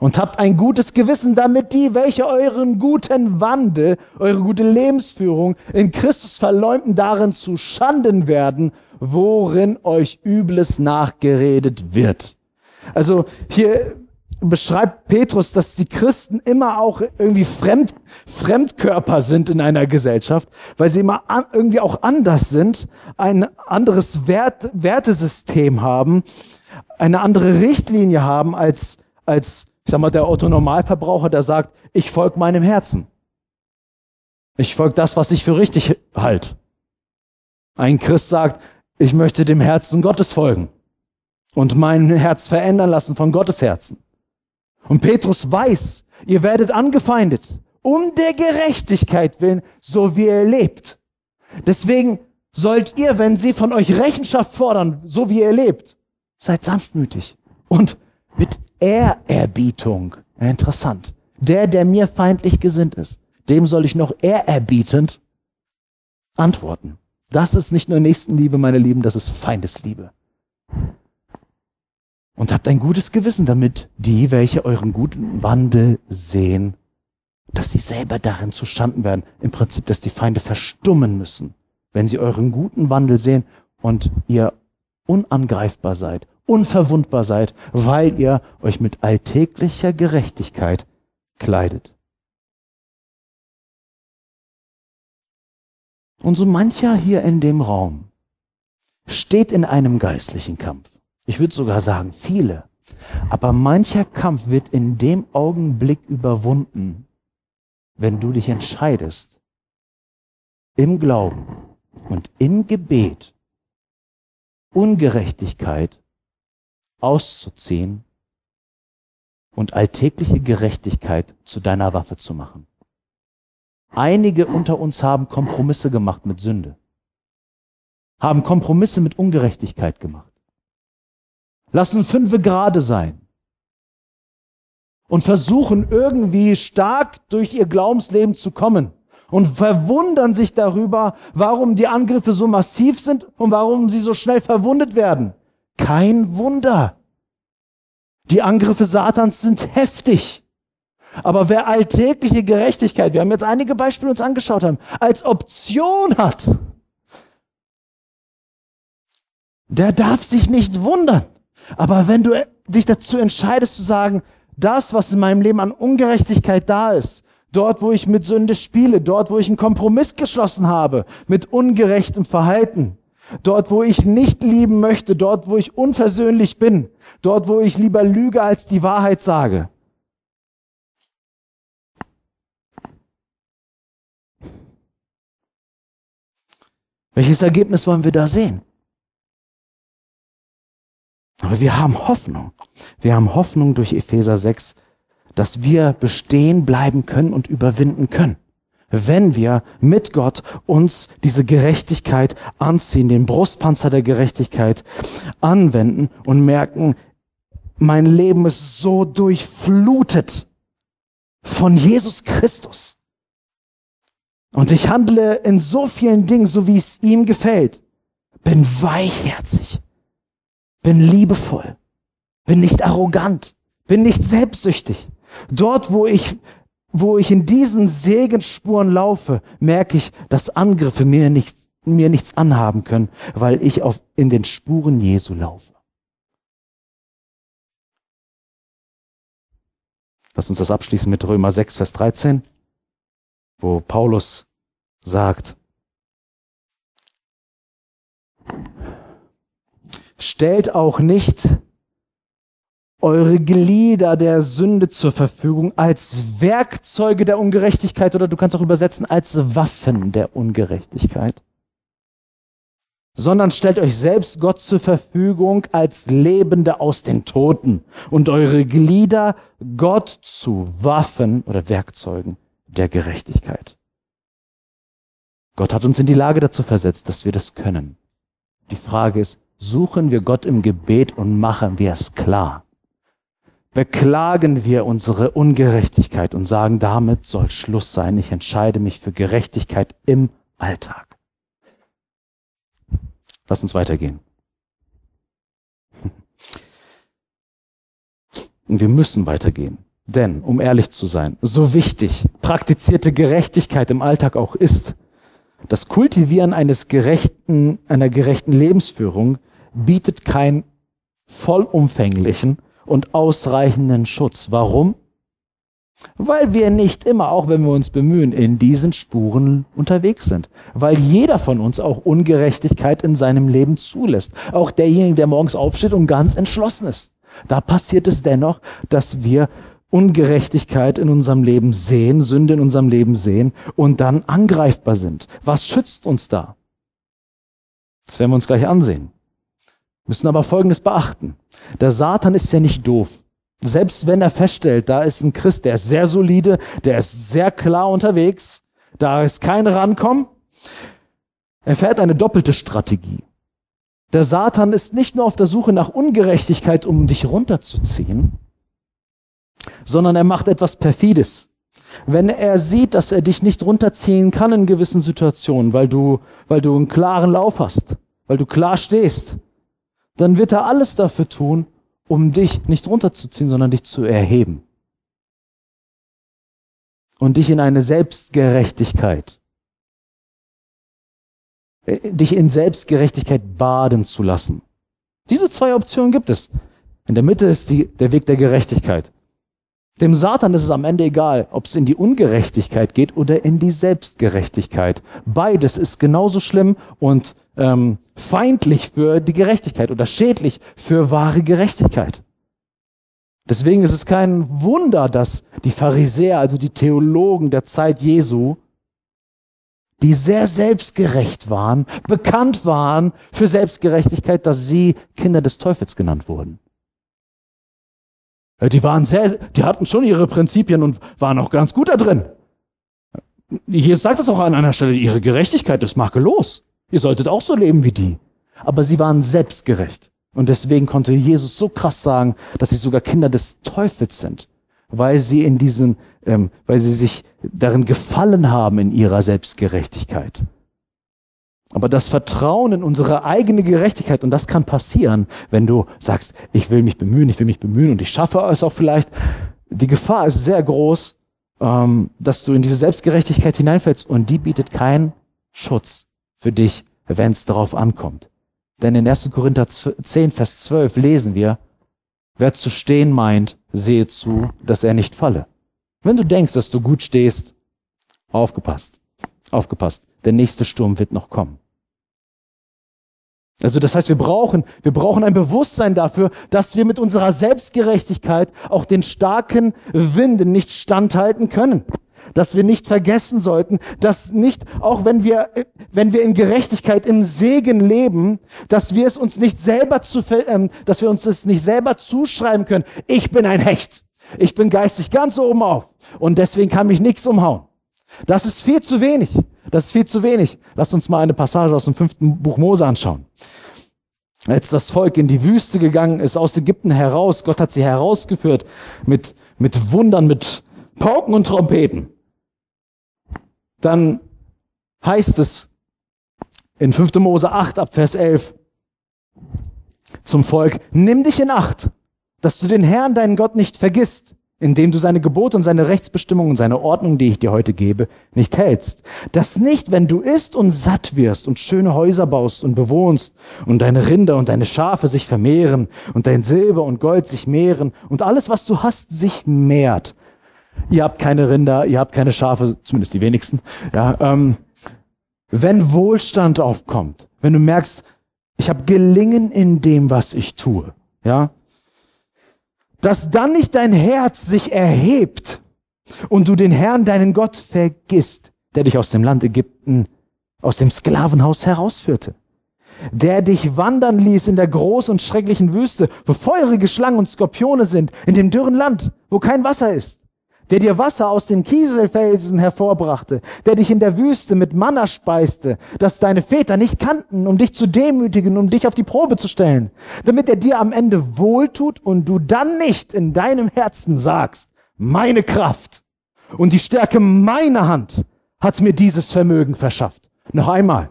Und habt ein gutes Gewissen, damit die, welche euren guten Wandel, eure gute Lebensführung in Christus verleumden, darin zu Schanden werden, worin euch Übles nachgeredet wird. Also hier beschreibt Petrus, dass die Christen immer auch irgendwie Fremd, Fremdkörper sind in einer Gesellschaft, weil sie immer an, irgendwie auch anders sind, ein anderes Wert, Wertesystem haben, eine andere Richtlinie haben als, als, ich sag mal, der Autonormalverbraucher, der sagt, ich folge meinem Herzen. Ich folge das, was ich für richtig halte. Ein Christ sagt, ich möchte dem Herzen Gottes folgen und mein Herz verändern lassen von Gottes Herzen. Und Petrus weiß, ihr werdet angefeindet, um der Gerechtigkeit willen, so wie ihr lebt. Deswegen sollt ihr, wenn sie von euch Rechenschaft fordern, so wie ihr lebt, seid sanftmütig und Mit Ehrerbietung. Interessant. Der, der mir feindlich gesinnt ist, dem soll ich noch ehrerbietend antworten. Das ist nicht nur Nächstenliebe, meine Lieben, das ist Feindesliebe. Und habt ein gutes Gewissen damit, die, welche euren guten Wandel sehen, dass sie selber darin zu Schanden werden. Im Prinzip, dass die Feinde verstummen müssen, wenn sie euren guten Wandel sehen und ihr unangreifbar seid, unverwundbar seid, weil ihr euch mit alltäglicher Gerechtigkeit kleidet. Und so mancher hier in dem Raum steht in einem geistlichen Kampf. Ich würde sogar sagen, viele. Aber mancher Kampf wird in dem Augenblick überwunden, wenn du dich entscheidest, im Glauben und im Gebet Ungerechtigkeit auszuziehen und alltägliche Gerechtigkeit zu deiner Waffe zu machen. Einige unter uns haben Kompromisse gemacht mit Sünde, haben Kompromisse mit Ungerechtigkeit gemacht, lassen fünfe gerade sein und versuchen irgendwie stark durch ihr Glaubensleben zu kommen und verwundern sich darüber, warum die Angriffe so massiv sind und warum sie so schnell verwundet werden. Kein Wunder. Die Angriffe Satans sind heftig. Aber wer alltägliche Gerechtigkeit, wir haben jetzt einige Beispiele uns angeschaut haben, als Option hat, der darf sich nicht wundern. Aber wenn du dich dazu entscheidest zu sagen, das, was in meinem Leben an Ungerechtigkeit da ist, dort, wo ich mit Sünde spiele, dort, wo ich einen Kompromiss geschlossen habe mit ungerechtem Verhalten, dort, wo ich nicht lieben möchte, dort, wo ich unversöhnlich bin, dort, wo ich lieber lüge als die Wahrheit sage, Welches Ergebnis wollen wir da sehen? Aber wir haben Hoffnung. Wir haben Hoffnung durch Epheser 6, dass wir bestehen bleiben können und überwinden können. Wenn wir mit Gott uns diese Gerechtigkeit anziehen, den Brustpanzer der Gerechtigkeit anwenden und merken, mein Leben ist so durchflutet von Jesus Christus. Und ich handle in so vielen Dingen, so wie es ihm gefällt. Bin weichherzig, bin liebevoll, bin nicht arrogant, bin nicht selbstsüchtig. Dort, wo ich, wo ich in diesen Segensspuren laufe, merke ich, dass Angriffe mir, nicht, mir nichts anhaben können, weil ich auf, in den Spuren Jesu laufe. Lass uns das abschließen mit Römer 6, Vers 13 wo Paulus sagt, stellt auch nicht eure Glieder der Sünde zur Verfügung als Werkzeuge der Ungerechtigkeit oder du kannst auch übersetzen als Waffen der Ungerechtigkeit, sondern stellt euch selbst Gott zur Verfügung als Lebende aus den Toten und eure Glieder Gott zu Waffen oder Werkzeugen der Gerechtigkeit. Gott hat uns in die Lage dazu versetzt, dass wir das können. Die Frage ist, suchen wir Gott im Gebet und machen wir es klar? Beklagen wir unsere Ungerechtigkeit und sagen, damit soll Schluss sein. Ich entscheide mich für Gerechtigkeit im Alltag. Lass uns weitergehen. Und (laughs) wir müssen weitergehen. Denn, um ehrlich zu sein, so wichtig praktizierte Gerechtigkeit im Alltag auch ist, das Kultivieren eines gerechten, einer gerechten Lebensführung bietet keinen vollumfänglichen und ausreichenden Schutz. Warum? Weil wir nicht immer, auch wenn wir uns bemühen, in diesen Spuren unterwegs sind. Weil jeder von uns auch Ungerechtigkeit in seinem Leben zulässt. Auch derjenige, der morgens aufsteht und ganz entschlossen ist. Da passiert es dennoch, dass wir Ungerechtigkeit in unserem Leben sehen, Sünde in unserem Leben sehen und dann angreifbar sind. Was schützt uns da? Das werden wir uns gleich ansehen. Müssen aber Folgendes beachten. Der Satan ist ja nicht doof. Selbst wenn er feststellt, da ist ein Christ, der ist sehr solide, der ist sehr klar unterwegs, da ist kein Rankommen, er fährt eine doppelte Strategie. Der Satan ist nicht nur auf der Suche nach Ungerechtigkeit, um dich runterzuziehen, sondern er macht etwas Perfides. Wenn er sieht, dass er dich nicht runterziehen kann in gewissen Situationen, weil du, weil du einen klaren Lauf hast, weil du klar stehst, dann wird er alles dafür tun, um dich nicht runterzuziehen, sondern dich zu erheben. Und dich in eine Selbstgerechtigkeit, äh, dich in Selbstgerechtigkeit baden zu lassen. Diese zwei Optionen gibt es. In der Mitte ist die, der Weg der Gerechtigkeit. Dem Satan ist es am Ende egal, ob es in die Ungerechtigkeit geht oder in die Selbstgerechtigkeit. Beides ist genauso schlimm und ähm, feindlich für die Gerechtigkeit oder schädlich für wahre Gerechtigkeit. Deswegen ist es kein Wunder, dass die Pharisäer, also die Theologen der Zeit Jesu, die sehr selbstgerecht waren, bekannt waren für Selbstgerechtigkeit, dass sie Kinder des Teufels genannt wurden. Die waren sehr, die hatten schon ihre Prinzipien und waren auch ganz gut da drin. Jesus sagt es auch an einer Stelle, ihre Gerechtigkeit ist makellos. Ihr solltet auch so leben wie die. Aber sie waren selbstgerecht. Und deswegen konnte Jesus so krass sagen, dass sie sogar Kinder des Teufels sind, weil sie in diesem, ähm, weil sie sich darin gefallen haben in ihrer Selbstgerechtigkeit. Aber das Vertrauen in unsere eigene Gerechtigkeit, und das kann passieren, wenn du sagst, ich will mich bemühen, ich will mich bemühen und ich schaffe es auch vielleicht, die Gefahr ist sehr groß, ähm, dass du in diese Selbstgerechtigkeit hineinfällst und die bietet keinen Schutz für dich, wenn es darauf ankommt. Denn in 1. Korinther 10, Vers 12 lesen wir, wer zu stehen meint, sehe zu, dass er nicht falle. Wenn du denkst, dass du gut stehst, aufgepasst, aufgepasst, der nächste Sturm wird noch kommen. Also das heißt, wir brauchen, wir brauchen ein Bewusstsein dafür, dass wir mit unserer Selbstgerechtigkeit auch den starken Winden nicht standhalten können dass wir nicht vergessen sollten, dass nicht, auch wenn wir, wenn wir in Gerechtigkeit, im Segen leben, dass wir es uns nicht selber zu, ähm, dass wir uns es nicht selber zuschreiben können. Ich bin ein Hecht. Ich bin geistig ganz oben auf. Und deswegen kann mich nichts umhauen. Das ist viel zu wenig. Das ist viel zu wenig. Lass uns mal eine Passage aus dem fünften Buch Mose anschauen. Als das Volk in die Wüste gegangen ist, aus Ägypten heraus, Gott hat sie herausgeführt mit, mit Wundern, mit Pauken und Trompeten dann heißt es in 5. Mose 8 ab Vers 11 zum Volk, nimm dich in Acht, dass du den Herrn, deinen Gott, nicht vergisst, indem du seine Gebote und seine Rechtsbestimmungen und seine Ordnung, die ich dir heute gebe, nicht hältst. Dass nicht, wenn du isst und satt wirst und schöne Häuser baust und bewohnst und deine Rinder und deine Schafe sich vermehren und dein Silber und Gold sich mehren und alles, was du hast, sich mehrt, ihr habt keine Rinder, ihr habt keine Schafe, zumindest die wenigsten. Ja, ähm, wenn Wohlstand aufkommt, wenn du merkst, ich habe Gelingen in dem, was ich tue, ja, dass dann nicht dein Herz sich erhebt und du den Herrn, deinen Gott, vergisst, der dich aus dem Land Ägypten, aus dem Sklavenhaus herausführte, der dich wandern ließ in der großen und schrecklichen Wüste, wo feurige Schlangen und Skorpione sind, in dem dürren Land, wo kein Wasser ist, der dir Wasser aus dem Kieselfelsen hervorbrachte, der dich in der Wüste mit Manna speiste, das deine Väter nicht kannten, um dich zu demütigen, um dich auf die Probe zu stellen, damit er dir am Ende wohltut und du dann nicht in deinem Herzen sagst, meine Kraft und die Stärke meiner Hand hat mir dieses Vermögen verschafft. Noch einmal.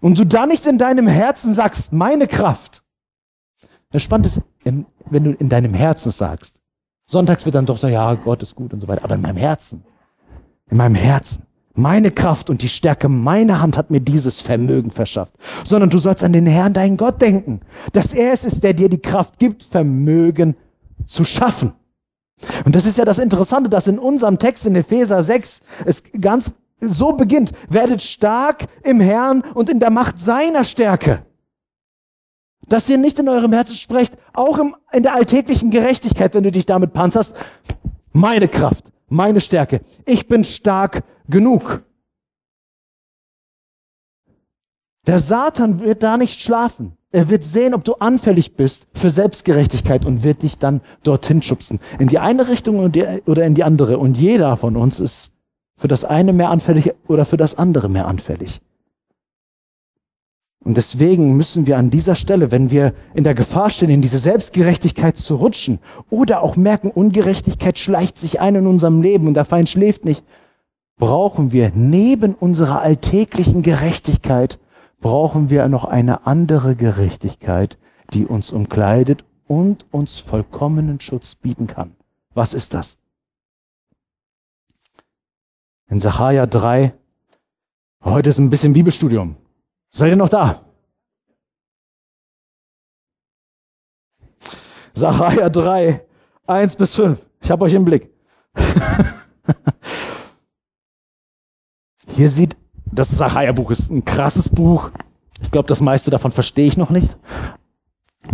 Und du dann nicht in deinem Herzen sagst, meine Kraft. Das Spannende ist, wenn du in deinem Herzen sagst, Sonntags wird dann doch so, ja, Gott ist gut und so weiter. Aber in meinem Herzen, in meinem Herzen, meine Kraft und die Stärke meiner Hand hat mir dieses Vermögen verschafft. Sondern du sollst an den Herrn, deinen Gott denken. Dass er es ist, der dir die Kraft gibt, Vermögen zu schaffen. Und das ist ja das Interessante, dass in unserem Text in Epheser 6 es ganz so beginnt. Werdet stark im Herrn und in der Macht seiner Stärke dass ihr nicht in eurem Herzen sprecht, auch im, in der alltäglichen Gerechtigkeit, wenn du dich damit panzerst, meine Kraft, meine Stärke, ich bin stark genug. Der Satan wird da nicht schlafen. Er wird sehen, ob du anfällig bist für Selbstgerechtigkeit und wird dich dann dorthin schubsen. In die eine Richtung oder in die andere. Und jeder von uns ist für das eine mehr anfällig oder für das andere mehr anfällig. Und deswegen müssen wir an dieser Stelle, wenn wir in der Gefahr stehen, in diese Selbstgerechtigkeit zu rutschen oder auch merken, Ungerechtigkeit schleicht sich ein in unserem Leben und der Feind schläft nicht, brauchen wir neben unserer alltäglichen Gerechtigkeit, brauchen wir noch eine andere Gerechtigkeit, die uns umkleidet und uns vollkommenen Schutz bieten kann. Was ist das? In Sacharja 3, heute ist ein bisschen Bibelstudium. Seid ihr noch da? Sacharja 3, 1 bis 5. Ich habe euch im Blick. (laughs) Hier sieht, das Sacharja-Buch ist ein krasses Buch. Ich glaube, das meiste davon verstehe ich noch nicht.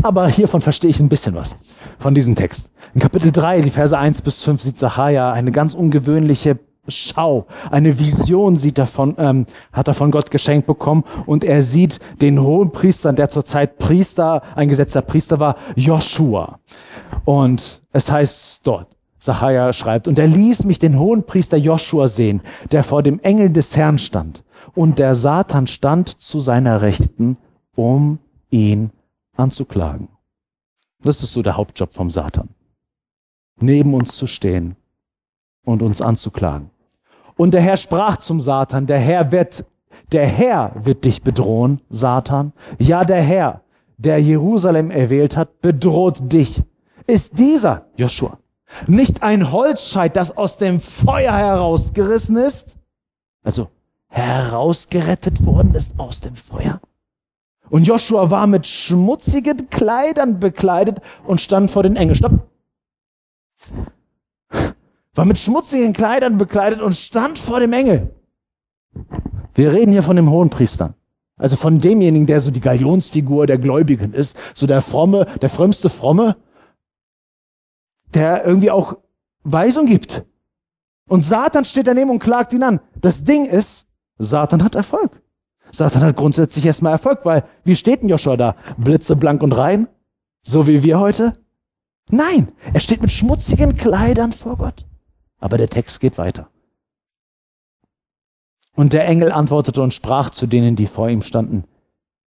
Aber hiervon verstehe ich ein bisschen was von diesem Text. In Kapitel 3, die Verse 1 bis 5, sieht Sacharja eine ganz ungewöhnliche Schau, eine Vision sieht er von, ähm, hat er von Gott geschenkt bekommen und er sieht den hohen Priester, der zur Zeit Priester, eingesetzter Priester war, Joshua. Und es heißt dort, Zachariah schreibt, und er ließ mich den hohen Priester Joshua sehen, der vor dem Engel des Herrn stand. Und der Satan stand zu seiner Rechten, um ihn anzuklagen. Das ist so der Hauptjob vom Satan. Neben uns zu stehen und uns anzuklagen. Und der Herr sprach zum Satan, der Herr wird, der Herr wird dich bedrohen, Satan. Ja, der Herr, der Jerusalem erwählt hat, bedroht dich. Ist dieser, Joshua, nicht ein Holzscheit, das aus dem Feuer herausgerissen ist? Also herausgerettet worden ist aus dem Feuer? Und Joshua war mit schmutzigen Kleidern bekleidet und stand vor den Engeln. Stopp war mit schmutzigen Kleidern bekleidet und stand vor dem Engel. Wir reden hier von dem hohen Priester. Also von demjenigen, der so die Galionsfigur der Gläubigen ist, so der fromme, der frömmste Fromme, der irgendwie auch Weisung gibt. Und Satan steht daneben und klagt ihn an. Das Ding ist, Satan hat Erfolg. Satan hat grundsätzlich erstmal Erfolg, weil wie steht denn Joshua da? Blitzeblank und rein? So wie wir heute? Nein, er steht mit schmutzigen Kleidern vor Gott. Aber der Text geht weiter. Und der Engel antwortete und sprach zu denen, die vor ihm standen,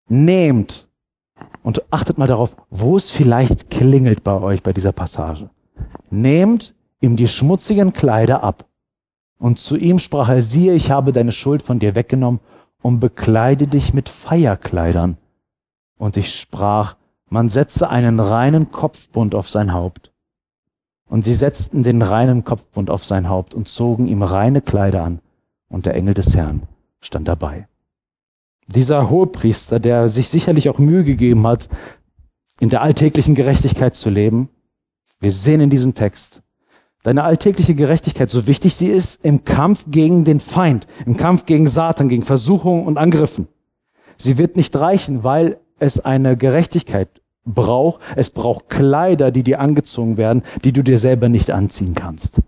nehmt und achtet mal darauf, wo es vielleicht klingelt bei euch bei dieser Passage. Nehmt ihm die schmutzigen Kleider ab. Und zu ihm sprach er, siehe, ich habe deine Schuld von dir weggenommen und bekleide dich mit Feierkleidern. Und ich sprach, man setze einen reinen Kopfbund auf sein Haupt. Und sie setzten den reinen Kopfbund auf sein Haupt und zogen ihm reine Kleider an. Und der Engel des Herrn stand dabei. Dieser Hohepriester, der sich sicherlich auch Mühe gegeben hat, in der alltäglichen Gerechtigkeit zu leben, wir sehen in diesem Text, deine alltägliche Gerechtigkeit, so wichtig sie ist, im Kampf gegen den Feind, im Kampf gegen Satan, gegen Versuchungen und Angriffen. Sie wird nicht reichen, weil es eine Gerechtigkeit braucht. Es braucht Kleider, die dir angezogen werden, die du dir selber nicht anziehen kannst,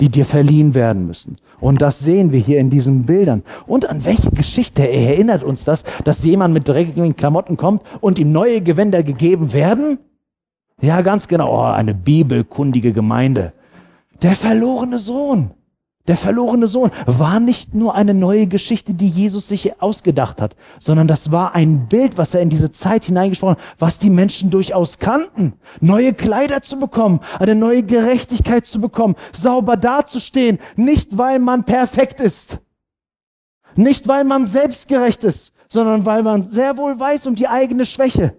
die dir verliehen werden müssen. Und das sehen wir hier in diesen Bildern. Und an welche Geschichte erinnert uns das, dass jemand mit dreckigen Klamotten kommt und ihm neue Gewänder gegeben werden? Ja, ganz genau. Oh, eine bibelkundige Gemeinde. Der verlorene Sohn. Der verlorene Sohn war nicht nur eine neue Geschichte, die Jesus sich ausgedacht hat, sondern das war ein Bild, was er in diese Zeit hineingesprochen hat, was die Menschen durchaus kannten. Neue Kleider zu bekommen, eine neue Gerechtigkeit zu bekommen, sauber dazustehen, nicht weil man perfekt ist, nicht weil man selbstgerecht ist, sondern weil man sehr wohl weiß um die eigene Schwäche.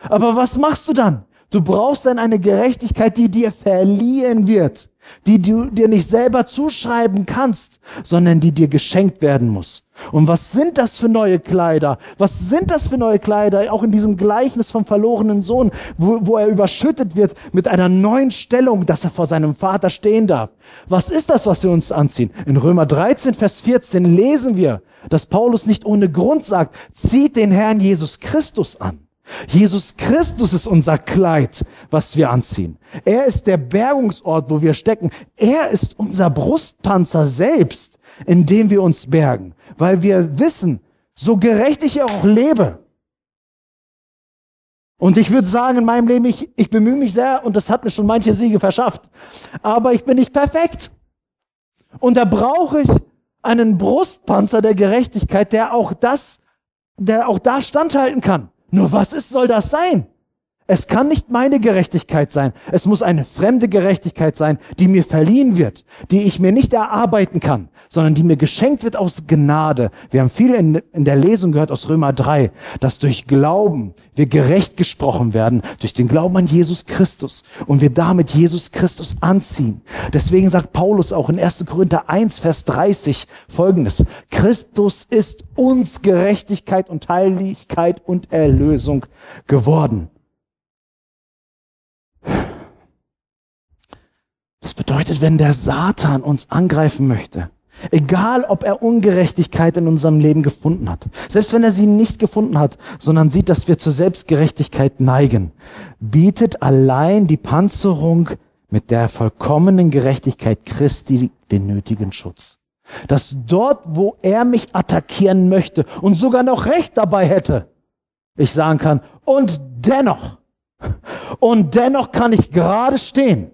Aber was machst du dann? Du brauchst dann eine Gerechtigkeit, die dir verliehen wird, die du dir nicht selber zuschreiben kannst, sondern die dir geschenkt werden muss. Und was sind das für neue Kleider? Was sind das für neue Kleider? Auch in diesem Gleichnis vom verlorenen Sohn, wo, wo er überschüttet wird mit einer neuen Stellung, dass er vor seinem Vater stehen darf. Was ist das, was wir uns anziehen? In Römer 13, Vers 14 lesen wir, dass Paulus nicht ohne Grund sagt, zieht den Herrn Jesus Christus an. Jesus Christus ist unser Kleid, was wir anziehen. Er ist der Bergungsort, wo wir stecken. Er ist unser Brustpanzer selbst, in dem wir uns bergen, weil wir wissen, so gerecht ich auch lebe. Und ich würde sagen, in meinem Leben, ich, ich bemühe mich sehr und das hat mir schon manche Siege verschafft. Aber ich bin nicht perfekt. Und da brauche ich einen Brustpanzer der Gerechtigkeit, der auch das der auch da standhalten kann. Nur was ist, soll das sein? Es kann nicht meine Gerechtigkeit sein. Es muss eine fremde Gerechtigkeit sein, die mir verliehen wird, die ich mir nicht erarbeiten kann, sondern die mir geschenkt wird aus Gnade. Wir haben viel in, in, der Lesung gehört aus Römer 3, dass durch Glauben wir gerecht gesprochen werden, durch den Glauben an Jesus Christus und wir damit Jesus Christus anziehen. Deswegen sagt Paulus auch in 1. Korinther 1, Vers 30 folgendes. Christus ist uns Gerechtigkeit und Heiligkeit und Erlösung geworden. Das bedeutet, wenn der Satan uns angreifen möchte, egal ob er Ungerechtigkeit in unserem Leben gefunden hat, selbst wenn er sie nicht gefunden hat, sondern sieht, dass wir zur Selbstgerechtigkeit neigen, bietet allein die Panzerung mit der vollkommenen Gerechtigkeit Christi den nötigen Schutz. Dass dort, wo er mich attackieren möchte und sogar noch Recht dabei hätte, ich sagen kann, und dennoch, und dennoch kann ich gerade stehen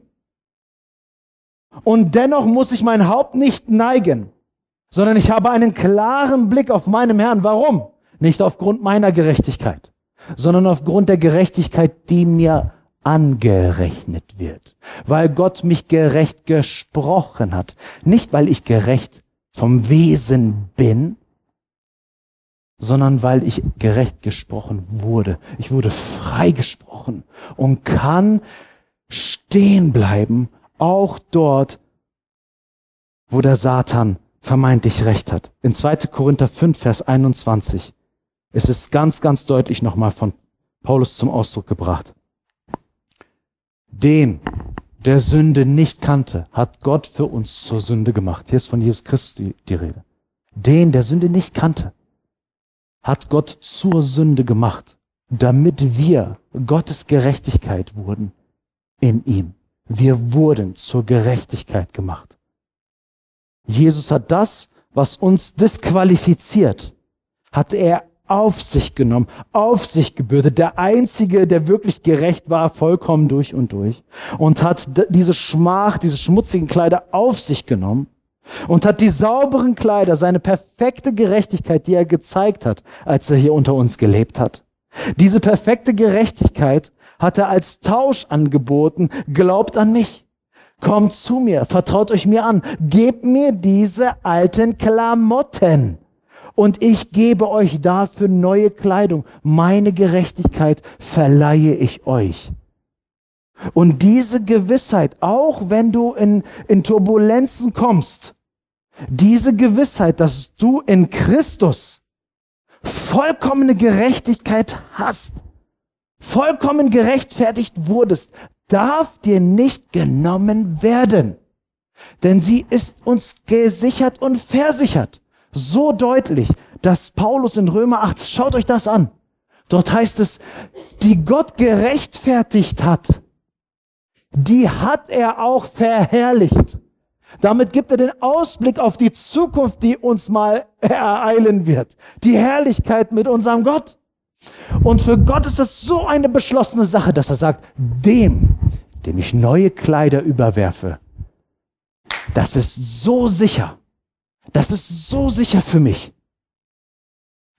und dennoch muss ich mein Haupt nicht neigen, sondern ich habe einen klaren Blick auf meinem Herrn. Warum? Nicht aufgrund meiner Gerechtigkeit, sondern aufgrund der Gerechtigkeit, die mir angerechnet wird, weil Gott mich gerecht gesprochen hat, nicht weil ich gerecht vom Wesen bin, sondern weil ich gerecht gesprochen wurde. Ich wurde freigesprochen und kann stehen bleiben auch dort, wo der Satan vermeintlich recht hat. In 2. Korinther 5, Vers 21 ist es ganz, ganz deutlich nochmal von Paulus zum Ausdruck gebracht. Den, der Sünde nicht kannte, hat Gott für uns zur Sünde gemacht. Hier ist von Jesus Christus die, die Rede. Den, der Sünde nicht kannte, hat Gott zur Sünde gemacht, damit wir Gottes Gerechtigkeit wurden in ihm. Wir wurden zur Gerechtigkeit gemacht. Jesus hat das, was uns disqualifiziert, hat er auf sich genommen, auf sich gebürdet, der Einzige, der wirklich gerecht war, vollkommen durch und durch, und hat diese Schmach, diese schmutzigen Kleider auf sich genommen und hat die sauberen Kleider, seine perfekte Gerechtigkeit, die er gezeigt hat, als er hier unter uns gelebt hat. Diese perfekte Gerechtigkeit hat er als Tausch angeboten, glaubt an mich. Kommt zu mir, vertraut euch mir an, gebt mir diese alten Klamotten und ich gebe euch dafür neue Kleidung. Meine Gerechtigkeit verleihe ich euch. Und diese Gewissheit, auch wenn du in, in Turbulenzen kommst, diese Gewissheit, dass du in Christus vollkommene Gerechtigkeit hast, vollkommen gerechtfertigt wurdest, darf dir nicht genommen werden. Denn sie ist uns gesichert und versichert. So deutlich, dass Paulus in Römer 8, schaut euch das an. Dort heißt es, die Gott gerechtfertigt hat, die hat er auch verherrlicht. Damit gibt er den Ausblick auf die Zukunft, die uns mal ereilen wird. Die Herrlichkeit mit unserem Gott. Und für Gott ist das so eine beschlossene Sache, dass er sagt, dem, dem ich neue Kleider überwerfe, das ist so sicher, das ist so sicher für mich,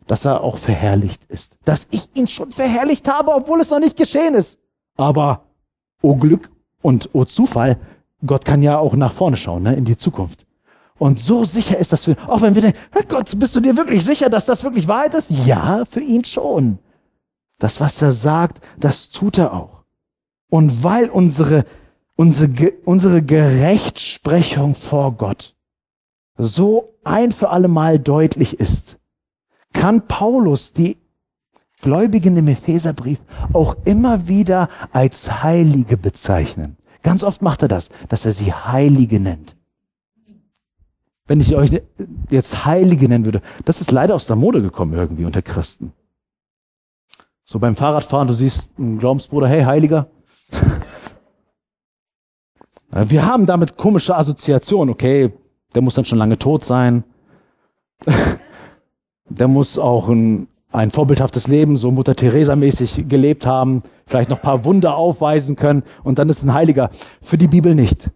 dass er auch verherrlicht ist, dass ich ihn schon verherrlicht habe, obwohl es noch nicht geschehen ist. Aber, oh Glück und oh Zufall, Gott kann ja auch nach vorne schauen, ne, in die Zukunft. Und so sicher ist das für, auch wenn wir denken, Gott, bist du dir wirklich sicher, dass das wirklich Wahrheit ist? Ja, für ihn schon. Das, was er sagt, das tut er auch. Und weil unsere, unsere, unsere Gerechtsprechung vor Gott so ein für alle Mal deutlich ist, kann Paulus die Gläubigen im Epheserbrief auch immer wieder als Heilige bezeichnen. Ganz oft macht er das, dass er sie Heilige nennt wenn ich euch jetzt Heilige nennen würde, das ist leider aus der Mode gekommen irgendwie unter Christen. So beim Fahrradfahren, du siehst einen Glaubensbruder, hey, Heiliger. (laughs) Wir haben damit komische Assoziationen, okay, der muss dann schon lange tot sein. (laughs) Der muss auch ein, ein vorbildhaftes Leben, so Mutter Teresa mäßig gelebt haben, vielleicht noch paar Wunder aufweisen können und dann ist ein Heiliger. Für die Bibel nicht.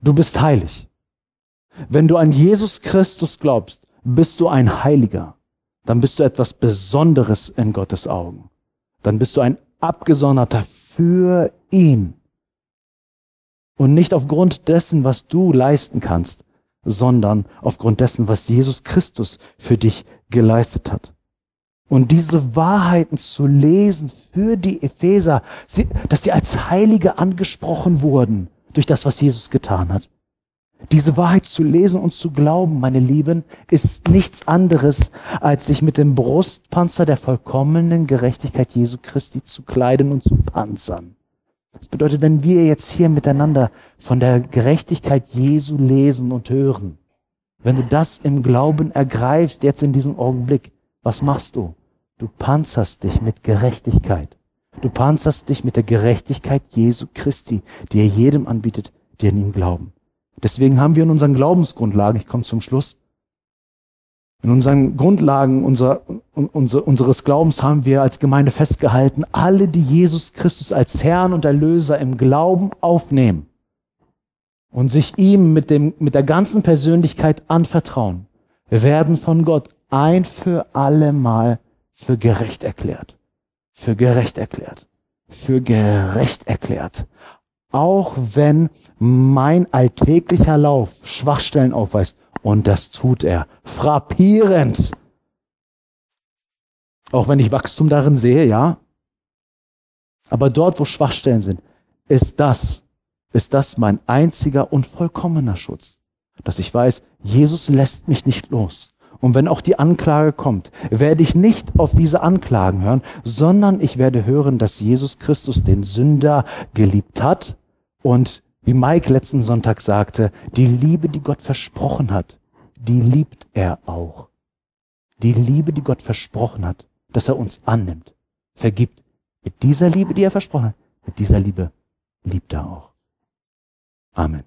Du bist heilig. Wenn du an Jesus Christus glaubst, bist du ein Heiliger. dann bist du etwas Besonderes in Gottes Augen. Dann bist du ein Abgesonderter für ihn. Und nicht aufgrund dessen, was du leisten kannst, sondern aufgrund dessen, was Jesus Christus für dich geleistet hat. Und diese Wahrheiten zu lesen für die Epheser, dass sie als Heilige angesprochen wurden durch das, was Jesus getan hat. Diese Wahrheit zu lesen und zu glauben, meine Lieben, ist nichts anderes, als sich mit dem Brustpanzer der vollkommenen Gerechtigkeit Jesu Christi zu kleiden und zu panzern. Das bedeutet, wenn wir jetzt hier miteinander von der Gerechtigkeit Jesu lesen und hören, wenn du das im Glauben ergreifst, jetzt in diesem Augenblick, was machst du? Du panzerst dich mit Gerechtigkeit. Du panzerst dich mit der Gerechtigkeit Jesu Christi, die er jedem anbietet, die an ihm glauben. Deswegen haben wir in unseren Glaubensgrundlagen, ich komme zum Schluss, in unseren Grundlagen unser, unser, unseres Glaubens haben wir als Gemeinde festgehalten, alle, die Jesus Christus als Herrn und Erlöser im Glauben aufnehmen und sich ihm mit, dem, mit der ganzen Persönlichkeit anvertrauen, werden von Gott ein für alle Mal für gerecht erklärt. Für gerecht erklärt. Für gerecht erklärt. Auch wenn mein alltäglicher Lauf Schwachstellen aufweist. Und das tut er. Frappierend. Auch wenn ich Wachstum darin sehe, ja. Aber dort, wo Schwachstellen sind, ist das, ist das mein einziger und vollkommener Schutz. Dass ich weiß, Jesus lässt mich nicht los. Und wenn auch die Anklage kommt, werde ich nicht auf diese Anklagen hören, sondern ich werde hören, dass Jesus Christus den Sünder geliebt hat und wie Mike letzten Sonntag sagte, die Liebe, die Gott versprochen hat, die liebt er auch. Die Liebe, die Gott versprochen hat, dass er uns annimmt, vergibt. Mit dieser Liebe, die er versprochen hat, mit dieser Liebe liebt er auch. Amen.